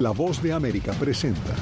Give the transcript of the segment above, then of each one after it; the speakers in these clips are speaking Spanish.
La voz de América presenta.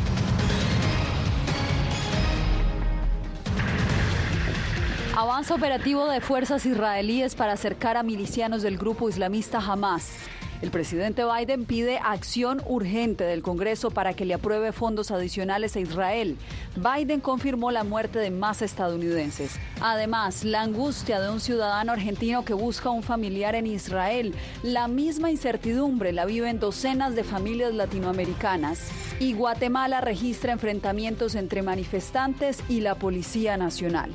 Avanza operativo de fuerzas israelíes para acercar a milicianos del grupo islamista Hamas. El presidente Biden pide acción urgente del Congreso para que le apruebe fondos adicionales a Israel. Biden confirmó la muerte de más estadounidenses. Además, la angustia de un ciudadano argentino que busca un familiar en Israel. La misma incertidumbre la viven docenas de familias latinoamericanas. Y Guatemala registra enfrentamientos entre manifestantes y la Policía Nacional.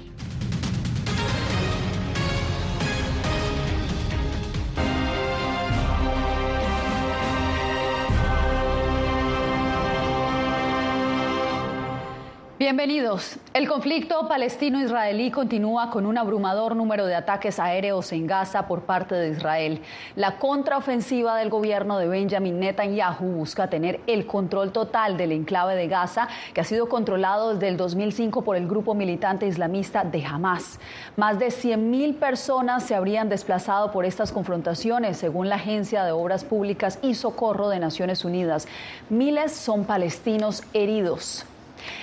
Bienvenidos. El conflicto palestino-israelí continúa con un abrumador número de ataques aéreos en Gaza por parte de Israel. La contraofensiva del gobierno de Benjamin Netanyahu busca tener el control total del enclave de Gaza, que ha sido controlado desde el 2005 por el grupo militante islamista de Hamas. Más de 100.000 personas se habrían desplazado por estas confrontaciones, según la Agencia de Obras Públicas y Socorro de Naciones Unidas. Miles son palestinos heridos.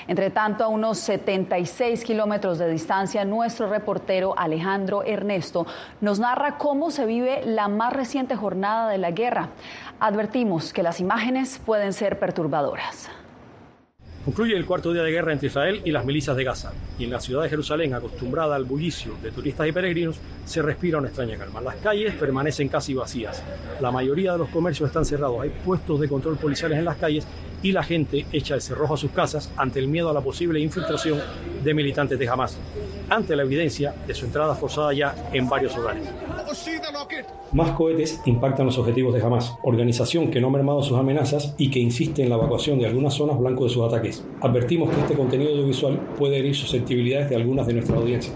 Entre tanto, a unos 76 kilómetros de distancia, nuestro reportero Alejandro Ernesto nos narra cómo se vive la más reciente jornada de la guerra. Advertimos que las imágenes pueden ser perturbadoras. Concluye el cuarto día de guerra entre Israel y las milicias de Gaza, y en la ciudad de Jerusalén, acostumbrada al bullicio de turistas y peregrinos, se respira una extraña calma. Las calles permanecen casi vacías. La mayoría de los comercios están cerrados, hay puestos de control policiales en las calles y la gente echa el cerrojo a sus casas ante el miedo a la posible infiltración de militantes de Hamas, ante la evidencia de su entrada forzada ya en varios hogares. Más cohetes impactan los objetivos de Hamas, organización que no ha mermado sus amenazas y que insiste en la evacuación de algunas zonas blanco de sus ataques. Advertimos que este contenido audiovisual puede herir susceptibilidades de algunas de nuestras audiencias.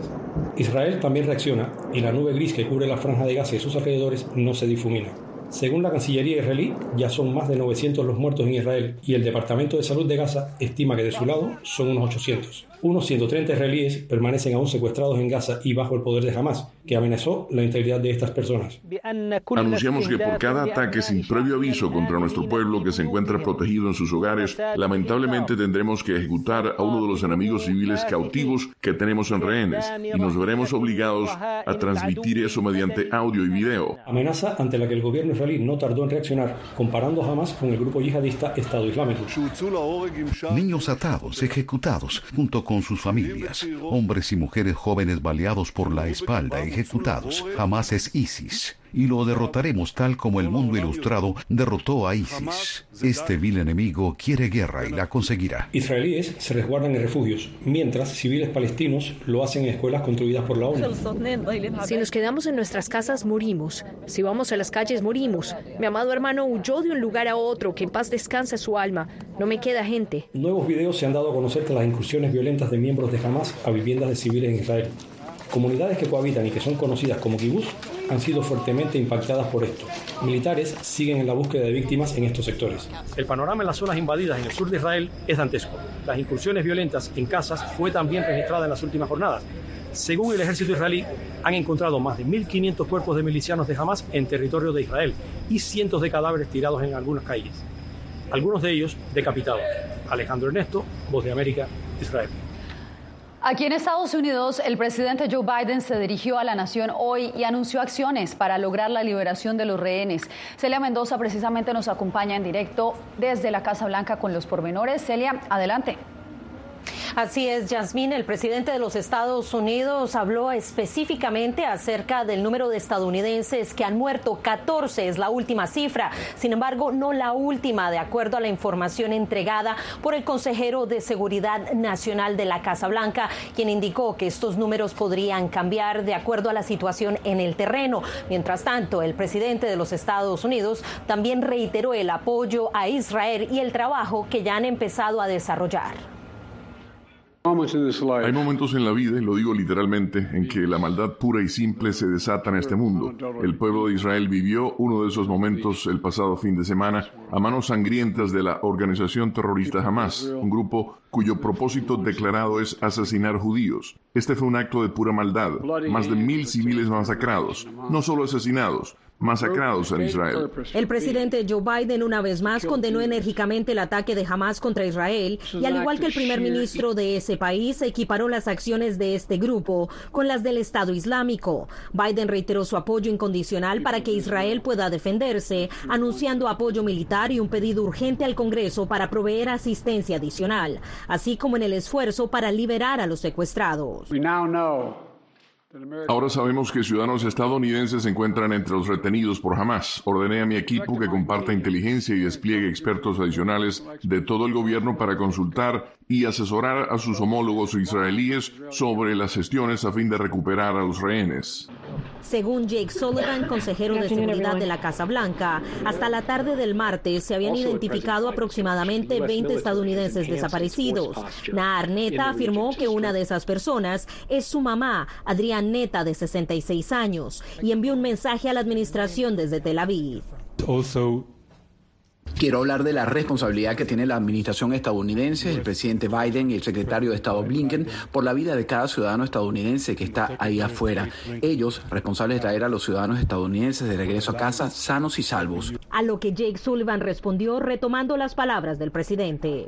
Israel también reacciona y la nube gris que cubre la franja de Gaza y sus alrededores no se difumina. Según la Cancillería israelí, ya son más de 900 los muertos en Israel y el Departamento de Salud de Gaza estima que de su lado son unos 800. Unos 130 israelíes permanecen aún secuestrados en Gaza y bajo el poder de Hamas, que amenazó la integridad de estas personas. Anunciamos que por cada ataque sin previo aviso contra nuestro pueblo que se encuentra protegido en sus hogares, lamentablemente tendremos que ejecutar a uno de los enemigos civiles cautivos que tenemos en rehenes y nos veremos obligados a transmitir eso mediante audio y video. Amenaza ante la que el gobierno israelí no tardó en reaccionar, comparando a Hamas con el grupo yihadista Estado Islámico. Niños atados, ejecutados, junto con sus familias, hombres y mujeres jóvenes baleados por la espalda, ejecutados. Jamás es ISIS y lo derrotaremos tal como el mundo ilustrado derrotó a ISIS. Este vil enemigo quiere guerra y la conseguirá. Israelíes se resguardan en refugios, mientras civiles palestinos lo hacen en escuelas construidas por la ONU. Si nos quedamos en nuestras casas, morimos. Si vamos a las calles, morimos. Mi amado hermano huyó de un lugar a otro, que en paz descanse su alma. No me queda gente. Nuevos videos se han dado a conocer tras las incursiones violentas de miembros de Hamas a viviendas de civiles en Israel. Comunidades que cohabitan y que son conocidas como kibbutz han sido fuertemente impactadas por esto. Militares siguen en la búsqueda de víctimas en estos sectores. El panorama en las zonas invadidas en el sur de Israel es dantesco. Las incursiones violentas en casas fue también registrada en las últimas jornadas. Según el ejército israelí, han encontrado más de 1.500 cuerpos de milicianos de Hamas en territorio de Israel y cientos de cadáveres tirados en algunas calles. Algunos de ellos decapitados. Alejandro Ernesto, Voz de América, Israel. Aquí en Estados Unidos, el presidente Joe Biden se dirigió a la nación hoy y anunció acciones para lograr la liberación de los rehenes. Celia Mendoza precisamente nos acompaña en directo desde la Casa Blanca con los pormenores. Celia, adelante. Así es, Yasmín. El presidente de los Estados Unidos habló específicamente acerca del número de estadounidenses que han muerto. 14 es la última cifra. Sin embargo, no la última, de acuerdo a la información entregada por el consejero de Seguridad Nacional de la Casa Blanca, quien indicó que estos números podrían cambiar de acuerdo a la situación en el terreno. Mientras tanto, el presidente de los Estados Unidos también reiteró el apoyo a Israel y el trabajo que ya han empezado a desarrollar. Hay momentos en la vida, y lo digo literalmente, en que la maldad pura y simple se desata en este mundo. El pueblo de Israel vivió uno de esos momentos el pasado fin de semana a manos sangrientas de la organización terrorista Hamas, un grupo cuyo propósito declarado es asesinar judíos. Este fue un acto de pura maldad, más de mil civiles masacrados, no solo asesinados, masacrados en Israel. El presidente Joe Biden una vez más condenó enérgicamente el ataque de Hamas contra Israel y al igual que el primer ministro de ese país equiparó las acciones de este grupo con las del Estado Islámico. Biden reiteró su apoyo incondicional para que Israel pueda defenderse, anunciando apoyo militar y un pedido urgente al Congreso para proveer asistencia adicional, así como en el esfuerzo para liberar a los secuestrados. Ahora sabemos que ciudadanos estadounidenses se encuentran entre los retenidos por Hamas. Ordené a mi equipo que comparta inteligencia y despliegue expertos adicionales de todo el gobierno para consultar y asesorar a sus homólogos israelíes sobre las gestiones a fin de recuperar a los rehenes. Según Jake Sullivan, consejero de seguridad de la Casa Blanca, hasta la tarde del martes se habían identificado aproximadamente 20 estadounidenses desaparecidos. Nahar Neta afirmó que una de esas personas es su mamá, Adrián Neta, de 66 años, y envió un mensaje a la administración desde Tel Aviv. Quiero hablar de la responsabilidad que tiene la administración estadounidense, el presidente Biden y el secretario de Estado Blinken por la vida de cada ciudadano estadounidense que está ahí afuera. Ellos, responsables de traer a los ciudadanos estadounidenses de regreso a casa sanos y salvos. A lo que Jake Sullivan respondió retomando las palabras del presidente.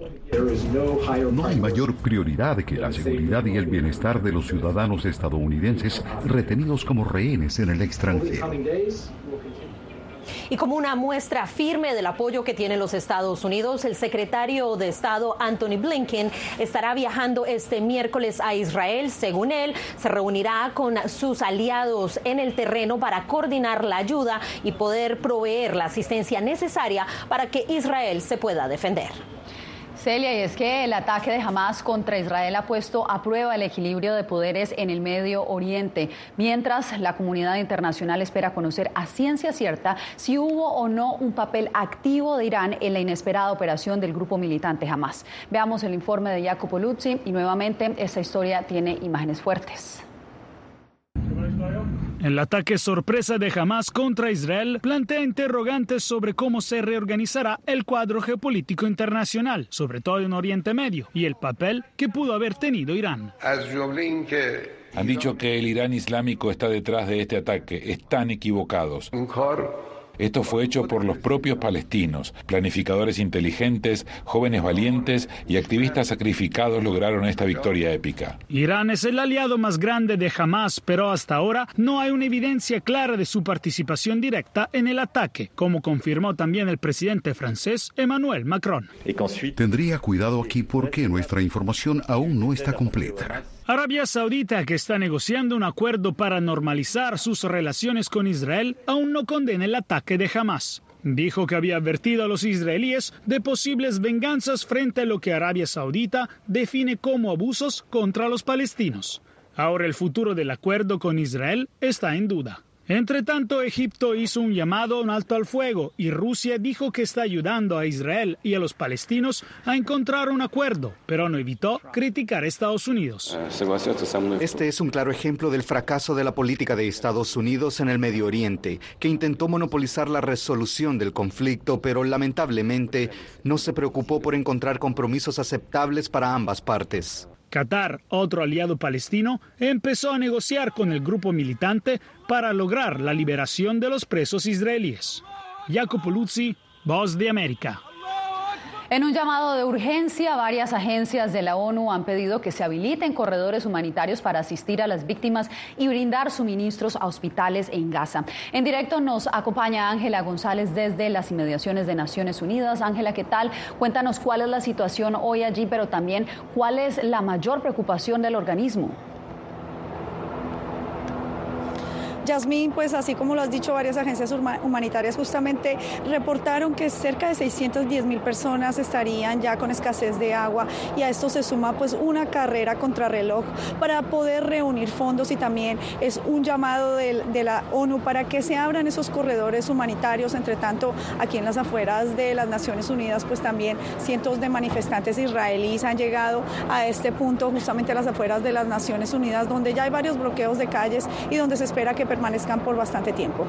No hay mayor prioridad que la seguridad y el bienestar de los ciudadanos estadounidenses retenidos como rehenes en el extranjero. Y como una muestra firme del apoyo que tienen los Estados Unidos, el secretario de Estado Anthony Blinken estará viajando este miércoles a Israel. Según él, se reunirá con sus aliados en el terreno para coordinar la ayuda y poder proveer la asistencia necesaria para que Israel se pueda defender. Celia, y es que el ataque de Hamas contra Israel ha puesto a prueba el equilibrio de poderes en el Medio Oriente, mientras la comunidad internacional espera conocer a ciencia cierta si hubo o no un papel activo de Irán en la inesperada operación del grupo militante Hamas. Veamos el informe de Jacopo Luzzi y nuevamente esta historia tiene imágenes fuertes. El ataque sorpresa de Hamas contra Israel plantea interrogantes sobre cómo se reorganizará el cuadro geopolítico internacional, sobre todo en Oriente Medio, y el papel que pudo haber tenido Irán. Han dicho que el Irán islámico está detrás de este ataque. Están equivocados. Esto fue hecho por los propios palestinos. Planificadores inteligentes, jóvenes valientes y activistas sacrificados lograron esta victoria épica. Irán es el aliado más grande de Hamas, pero hasta ahora no hay una evidencia clara de su participación directa en el ataque, como confirmó también el presidente francés Emmanuel Macron. Tendría cuidado aquí porque nuestra información aún no está completa. Arabia Saudita, que está negociando un acuerdo para normalizar sus relaciones con Israel, aún no condena el ataque de Hamas. Dijo que había advertido a los israelíes de posibles venganzas frente a lo que Arabia Saudita define como abusos contra los palestinos. Ahora el futuro del acuerdo con Israel está en duda. Entre tanto, Egipto hizo un llamado a un alto al fuego y Rusia dijo que está ayudando a Israel y a los palestinos a encontrar un acuerdo, pero no evitó criticar a Estados Unidos. Este es un claro ejemplo del fracaso de la política de Estados Unidos en el Medio Oriente, que intentó monopolizar la resolución del conflicto, pero lamentablemente no se preocupó por encontrar compromisos aceptables para ambas partes. Qatar, otro aliado palestino, empezó a negociar con el grupo militante para lograr la liberación de los presos israelíes. Jacopo Luzzi, Voz de América. En un llamado de urgencia, varias agencias de la ONU han pedido que se habiliten corredores humanitarios para asistir a las víctimas y brindar suministros a hospitales en Gaza. En directo nos acompaña Ángela González desde las inmediaciones de Naciones Unidas. Ángela, ¿qué tal? Cuéntanos cuál es la situación hoy allí, pero también cuál es la mayor preocupación del organismo. Yasmín, pues así como lo has dicho, varias agencias humanitarias justamente reportaron que cerca de 610 mil personas estarían ya con escasez de agua y a esto se suma pues una carrera contrarreloj para poder reunir fondos y también es un llamado de, de la ONU para que se abran esos corredores humanitarios. Entre tanto, aquí en las afueras de las Naciones Unidas, pues también cientos de manifestantes israelíes han llegado a este punto, justamente a las afueras de las Naciones Unidas, donde ya hay varios bloqueos de calles y donde se espera que permanezcan por bastante tiempo.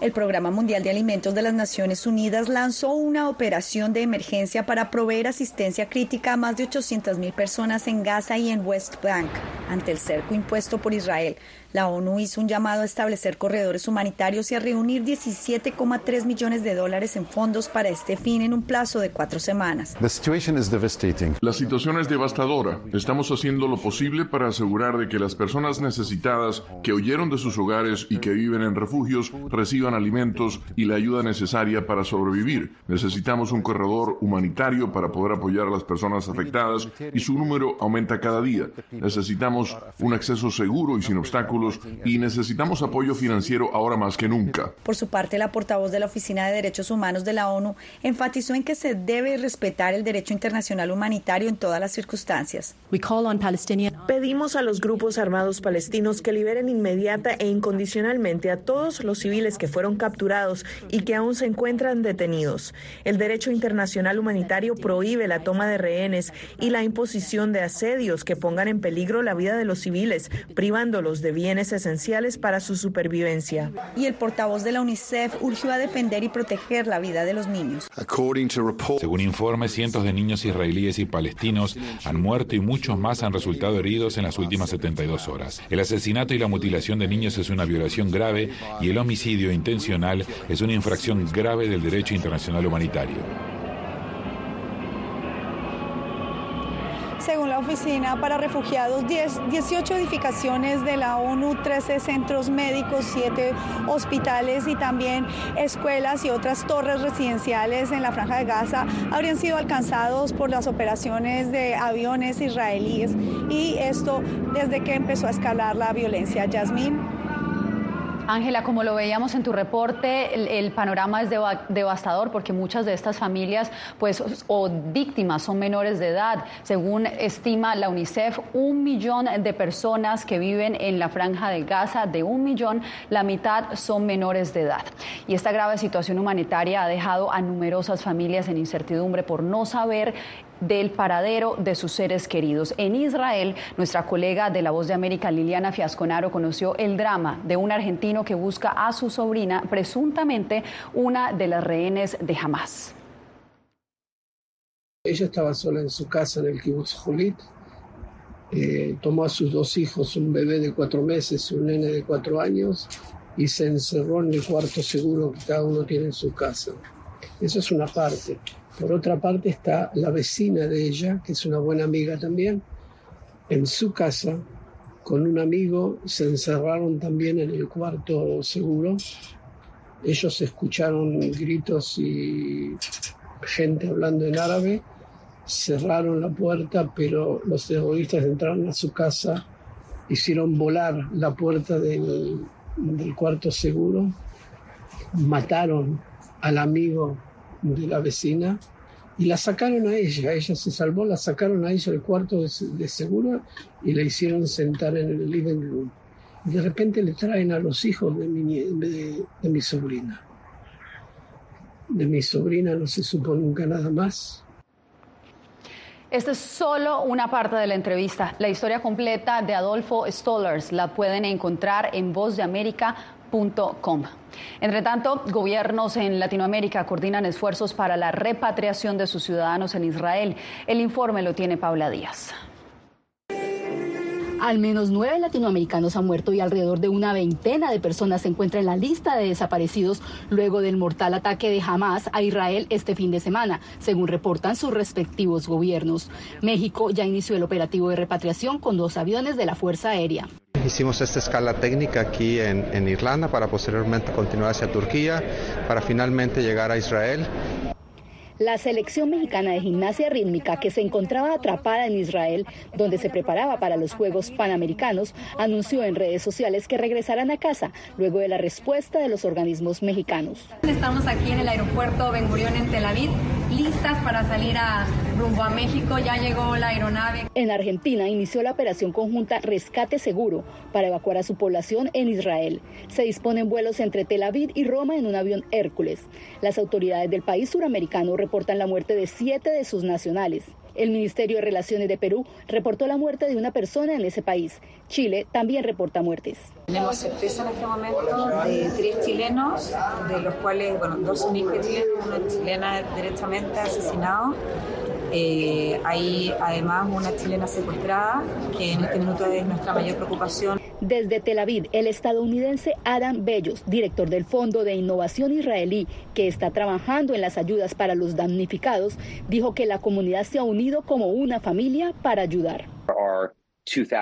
El Programa Mundial de Alimentos de las Naciones Unidas lanzó una operación de emergencia para proveer asistencia crítica a más de 800 mil personas en Gaza y en West Bank. ante el cerco impuesto por Israel. La ONU hizo un llamado a establecer corredores humanitarios y a reunir 17,3 millones de dólares en fondos para este fin en un plazo de cuatro semanas. La situación es devastadora. Estamos haciendo lo posible para asegurar de que las personas necesitadas que huyeron de sus hogares y que viven en refugios reciban alimentos y la ayuda necesaria para sobrevivir. Necesitamos un corredor humanitario para poder apoyar a las personas afectadas y su número aumenta cada día. Necesitamos un acceso seguro y sin obstáculos y necesitamos apoyo financiero ahora más que nunca. Por su parte, la portavoz de la Oficina de Derechos Humanos de la ONU enfatizó en que se debe respetar el derecho internacional humanitario en todas las circunstancias. Pedimos a los grupos armados palestinos que liberen inmediata e incondicionalmente a todos los civiles que fueron capturados y que aún se encuentran detenidos. El derecho internacional humanitario prohíbe la toma de rehenes y la imposición de asedios que pongan en peligro la vida de los civiles, privándolos de bienes esenciales para su supervivencia. Y el portavoz de la UNICEF urgió a defender y proteger la vida de los niños. Según informes, cientos de niños israelíes y palestinos han muerto y muchos más han resultado heridos en las últimas 72 horas. El asesinato y la mutilación de niños es una violación grave y el homicidio intencional es una infracción grave del derecho internacional humanitario. Oficina para Refugiados, 10, 18 edificaciones de la ONU, 13 centros médicos, 7 hospitales y también escuelas y otras torres residenciales en la franja de Gaza habrían sido alcanzados por las operaciones de aviones israelíes y esto desde que empezó a escalar la violencia. Yasmín. Ángela, como lo veíamos en tu reporte, el, panorama es devastador porque muchas de estas familias, pues, o víctimas son menores de edad. Según estima la UNICEF, un millón de personas que viven en la franja de Gaza, de un millón, la mitad son menores de edad. Y esta grave situación humanitaria ha dejado a numerosas familias en incertidumbre por no saber del paradero de sus seres queridos. En Israel, nuestra colega de La Voz de América, Liliana Fiasconaro, conoció el drama de un argentino que busca a su sobrina, presuntamente una de las rehenes de Hamas. Ella estaba sola en su casa en el kibbutz Julit. Eh, tomó a sus dos hijos, un bebé de cuatro meses y un nene de cuatro años, y se encerró en el cuarto seguro que cada uno tiene en su casa. Eso es una parte. Por otra parte está la vecina de ella, que es una buena amiga también, en su casa, con un amigo, se encerraron también en el cuarto seguro. Ellos escucharon gritos y gente hablando en árabe, cerraron la puerta, pero los terroristas entraron a su casa, hicieron volar la puerta del, del cuarto seguro, mataron al amigo de la vecina y la sacaron a ella, ella se salvó, la sacaron a ella del cuarto de, seguro y la hicieron sentar en el living room. Y de repente le traen a los hijos de mi, de, de mi sobrina. De mi sobrina no se supo nunca nada más. Esta es solo una parte de la entrevista. La historia completa de Adolfo Stollers la pueden encontrar en Entre tanto, gobiernos en Latinoamérica coordinan esfuerzos para la repatriación de sus ciudadanos en Israel. El informe lo tiene Paula Díaz. Al menos nueve latinoamericanos han muerto y alrededor de una veintena de personas se encuentran en la lista de desaparecidos luego del mortal ataque de Hamas a Israel este fin de semana, según reportan sus respectivos gobiernos. México ya inició el operativo de repatriación con dos aviones de la Fuerza Aérea. Hicimos esta escala técnica aquí en, en, Irlanda para posteriormente continuar hacia Turquía, para finalmente llegar a Israel la selección mexicana de gimnasia rítmica que se encontraba atrapada en Israel, donde se preparaba para los Juegos Panamericanos, anunció en redes sociales que regresarán a casa luego de la respuesta de los organismos mexicanos. Estamos aquí en el aeropuerto Ben Gurión en Tel Aviv, listas para salir a rumbo a México. Ya llegó la aeronave. En Argentina inició la operación conjunta Rescate Seguro para evacuar a su población en Israel. Se disponen vuelos entre Tel Aviv y Roma en un avión Hércules. Las autoridades del país suramericano reportan la muerte de siete de sus nacionales. El Ministerio de Relaciones de Perú reportó la muerte de una persona en ese país. Chile también reporta muertes. Tenemos certeza en este momento de tres chilenos, de los cuales, bueno, dos son hijos chilenos, una chilena directamente asesinado. Eh, hay además una chilena secuestrada, que en este minuto es nuestra mayor preocupación. Desde Tel Aviv, el estadounidense Adam Bellos, director del Fondo de Innovación Israelí, que está trabajando en las ayudas para los damnificados, dijo que la comunidad se ha unido como una familia para ayudar.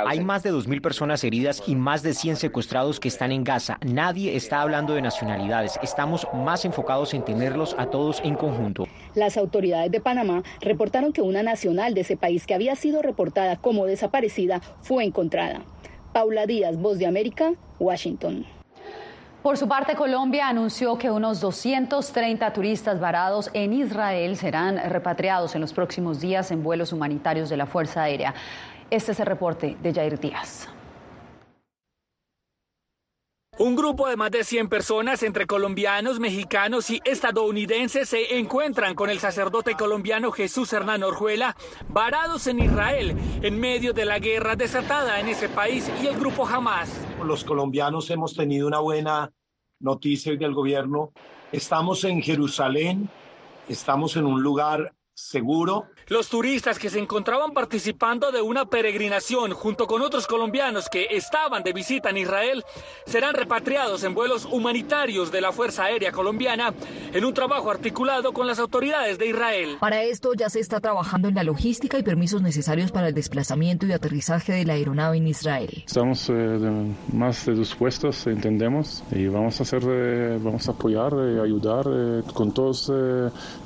Hay más de 2.000 personas heridas y más de 100 secuestrados que están en Gaza. Nadie está hablando de nacionalidades. Estamos más enfocados en tenerlos a todos en conjunto. Las autoridades de Panamá reportaron que una nacional de ese país que había sido reportada como desaparecida fue encontrada. Paula Díaz, Voz de América, Washington. Por su parte, Colombia anunció que unos 230 turistas varados en Israel serán repatriados en los próximos días en vuelos humanitarios de la Fuerza Aérea. Este es el reporte de Jair Díaz. Un grupo de más de 100 personas, entre colombianos, mexicanos y estadounidenses, se encuentran con el sacerdote colombiano Jesús Hernán Orjuela, varados en Israel, en medio de la guerra desatada en ese país y el grupo Hamas. Los colombianos hemos tenido una buena noticia del gobierno. Estamos en Jerusalén, estamos en un lugar seguro. Los turistas que se encontraban participando de una peregrinación junto con otros colombianos que estaban de visita en Israel serán repatriados en vuelos humanitarios de la Fuerza Aérea Colombiana en un trabajo articulado con las autoridades de Israel. Para esto ya se está trabajando en la logística y permisos necesarios para el desplazamiento y aterrizaje de la aeronave en Israel. Estamos eh, más dispuestos, entendemos, y vamos a hacer, eh, vamos a apoyar, eh, ayudar con todos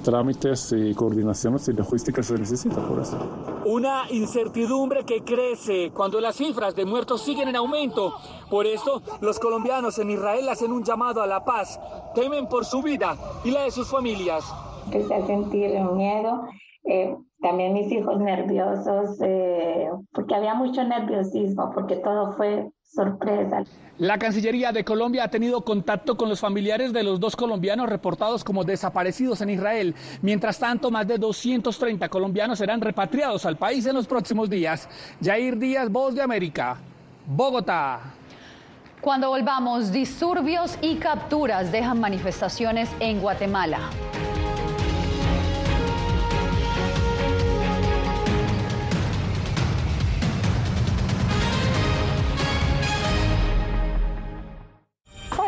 trámites y coordinación y logística se necesita por eso. Una incertidumbre que crece cuando las cifras de muertos siguen en aumento. Por eso, los colombianos en Israel hacen un llamado a la paz. Temen por su vida y la de sus familias. Empecé a sentir miedo. Eh, también mis hijos nerviosos, eh, porque había mucho nerviosismo, porque todo fue sorpresa. La Cancillería de Colombia ha tenido contacto con los familiares de los dos colombianos reportados como desaparecidos en Israel. Mientras tanto, más de 230 colombianos serán repatriados al país en los próximos días. Jair Díaz, Voz de América, Bogotá. Cuando volvamos, disturbios y capturas dejan manifestaciones en Guatemala.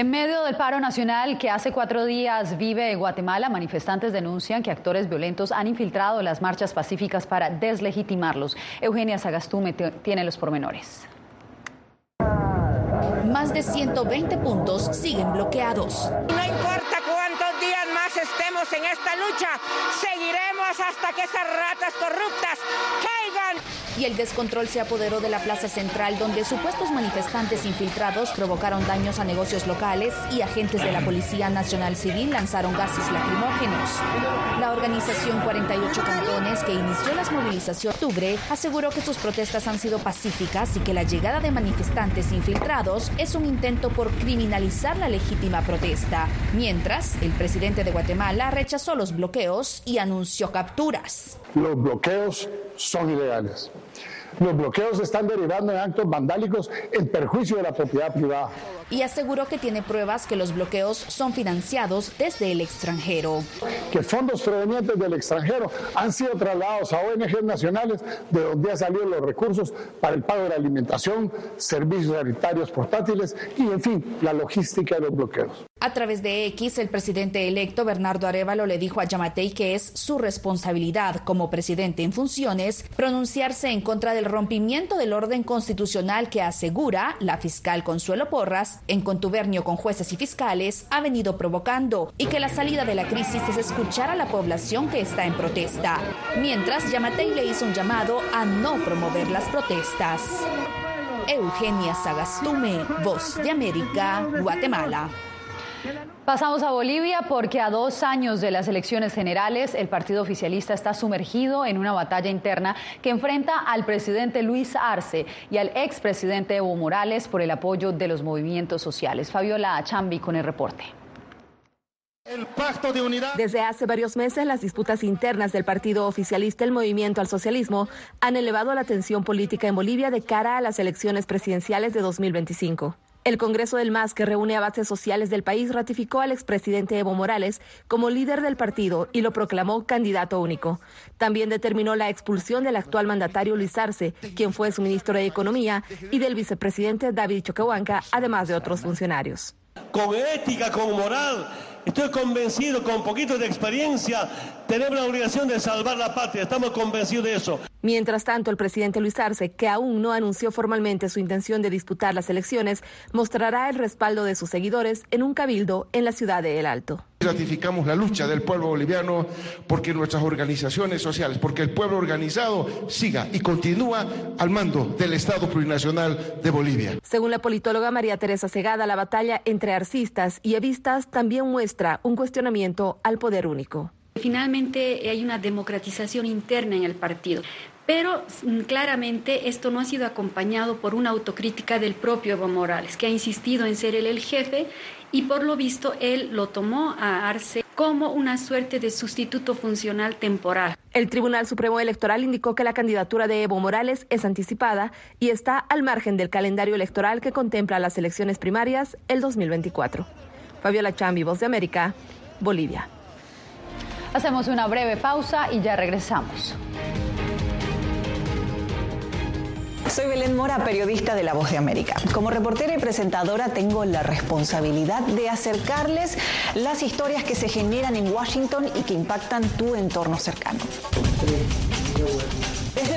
En medio del paro nacional que hace cuatro días vive Guatemala, manifestantes denuncian que actores violentos han infiltrado las marchas pacíficas para deslegitimarlos. Eugenia Sagastume tiene los pormenores. Más de 120 puntos siguen bloqueados. No importa cuántos días más estemos en esta lucha, seguiremos hasta que esas ratas corruptas caigan y el descontrol se apoderó de la plaza central donde supuestos manifestantes infiltrados provocaron daños a negocios locales y agentes de la Policía Nacional Civil lanzaron gases lacrimógenos. La organización 48 Cantones, que inició las movilizaciones en octubre, aseguró que sus protestas han sido pacíficas y que la llegada de manifestantes infiltrados es un intento por criminalizar la legítima protesta. Mientras, el presidente de Guatemala rechazó los bloqueos y anunció capturas. Los bloqueos son ilegales. Los bloqueos están derivando en actos vandálicos en perjuicio de la propiedad privada y aseguró que tiene pruebas que los bloqueos son financiados desde el extranjero. Que fondos provenientes del extranjero han sido trasladados a ONG nacionales de donde han salido los recursos para el pago de la alimentación, servicios sanitarios portátiles y, en fin, la logística de los bloqueos. A través de X, el presidente electo Bernardo Arevalo le dijo a Yamatei que es su responsabilidad como presidente en funciones pronunciarse en contra del rompimiento del orden constitucional que asegura la fiscal Consuelo Porras en contubernio con jueces y fiscales, ha venido provocando y que la salida de la crisis es escuchar a la población que está en protesta. Mientras, Yamatei le hizo un llamado a no promover las protestas. Eugenia Sagastume, Voz de América, Guatemala. Pasamos a Bolivia porque a dos años de las elecciones generales el partido oficialista está sumergido en una batalla interna que enfrenta al presidente Luis Arce y al expresidente Evo Morales por el apoyo de los movimientos sociales. Fabiola Chambi con el reporte. El pacto de unidad. Desde hace varios meses, las disputas internas del partido oficialista, el Movimiento al Socialismo, han elevado la tensión política en Bolivia de cara a las elecciones presidenciales de 2025. El Congreso del MAS, que reúne a bases sociales del país, ratificó al expresidente Evo Morales como líder del partido y lo proclamó candidato único. También determinó la expulsión del actual mandatario Luis Arce, quien fue su ministro de Economía, y del vicepresidente David Choquehuanca, además de otros funcionarios. Con ética, con moral, Estoy convencido, con poquito de experiencia, tenemos la obligación de salvar la patria. Estamos convencidos de eso. Mientras tanto, el presidente Luis Arce, que aún no anunció formalmente su intención de disputar las elecciones, mostrará el respaldo de sus seguidores en un cabildo en la ciudad de El Alto. Ratificamos la lucha del pueblo boliviano porque nuestras organizaciones sociales, porque el pueblo organizado siga y continúa al mando del Estado plurinacional de Bolivia. Según la politóloga María Teresa Segada, la batalla entre arcistas y evistas también muestra un cuestionamiento al poder único. Finalmente hay una democratización interna en el partido. Pero mm, claramente esto no ha sido acompañado por una autocrítica del propio Evo Morales, que ha insistido en ser él el jefe y por lo visto él lo tomó a Arce como una suerte de sustituto funcional temporal. El Tribunal Supremo Electoral indicó que la candidatura de Evo Morales es anticipada y está al margen del calendario electoral que contempla las elecciones primarias el 2024. Fabiola Chambi, Voz de América, Bolivia. Hacemos una breve pausa y ya regresamos. Soy Belén Mora, periodista de La Voz de América. Como reportera y presentadora tengo la responsabilidad de acercarles las historias que se generan en Washington y que impactan tu entorno cercano.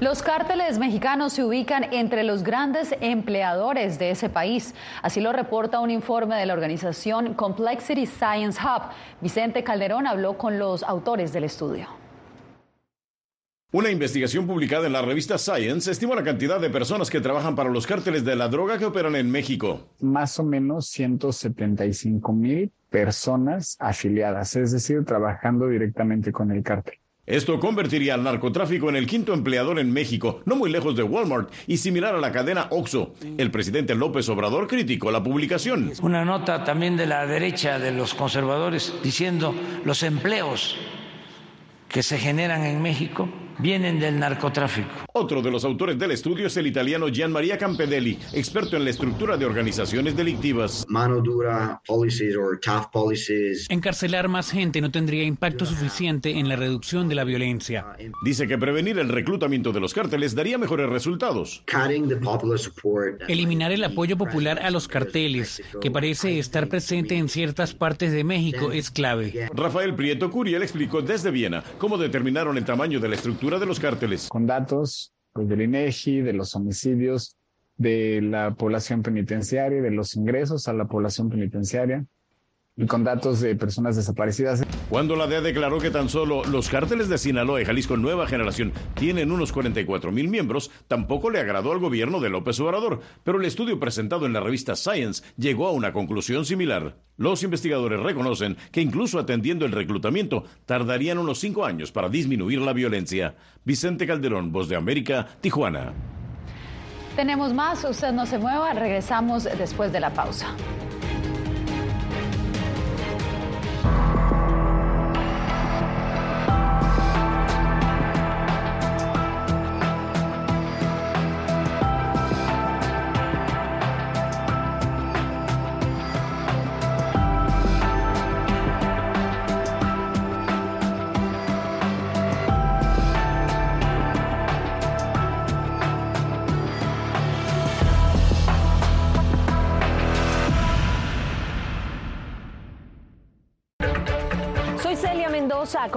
Los cárteles mexicanos se ubican entre los grandes empleadores de ese país. Así lo reporta un informe de la organización Complexity Science Hub. Vicente Calderón habló con los autores del estudio. Una investigación publicada en la revista Science estima la cantidad de personas que trabajan para los cárteles de la droga que operan en México. Más o menos 175 mil personas afiliadas, es decir, trabajando directamente con el cártel. Esto convertiría al narcotráfico en el quinto empleador en México, no muy lejos de Walmart y similar a la cadena Oxxo. El presidente López Obrador criticó la publicación. Una nota también de la derecha de los conservadores diciendo los empleos que se generan en México vienen del narcotráfico. Otro de los autores del estudio es el italiano Gian Maria Campedelli, experto en la estructura de organizaciones delictivas. Mano dura, policies or tough policies. Encarcelar más gente no tendría impacto suficiente en la reducción de la violencia. Dice que prevenir el reclutamiento de los cárteles daría mejores resultados. Eliminar el apoyo popular a los carteles, que parece estar presente en ciertas partes de México, es clave. Rafael Prieto Curiel explicó desde Viena cómo determinaron el tamaño de la estructura de los cárteles. Con datos pues, del INEGI, de los homicidios, de la población penitenciaria, de los ingresos a la población penitenciaria con datos de personas desaparecidas. Cuando la DEA declaró que tan solo los cárteles de Sinaloa y Jalisco Nueva Generación tienen unos 44 mil miembros, tampoco le agradó al gobierno de López Obrador, pero el estudio presentado en la revista Science llegó a una conclusión similar. Los investigadores reconocen que incluso atendiendo el reclutamiento tardarían unos cinco años para disminuir la violencia. Vicente Calderón, Voz de América, Tijuana. Tenemos más, usted no se mueva, regresamos después de la pausa.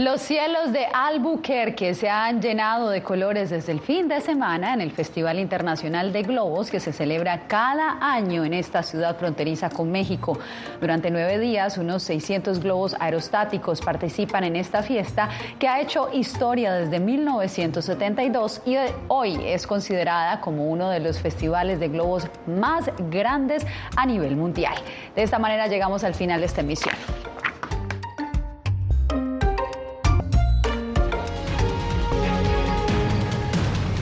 Los cielos de Albuquerque se han llenado de colores desde el fin de semana en el Festival Internacional de Globos que se celebra cada año en esta ciudad fronteriza con México. Durante nueve días, unos 600 globos aerostáticos participan en esta fiesta que ha hecho historia desde 1972 y hoy es considerada como uno de los festivales de globos más grandes a nivel mundial. De esta manera llegamos al final de esta emisión.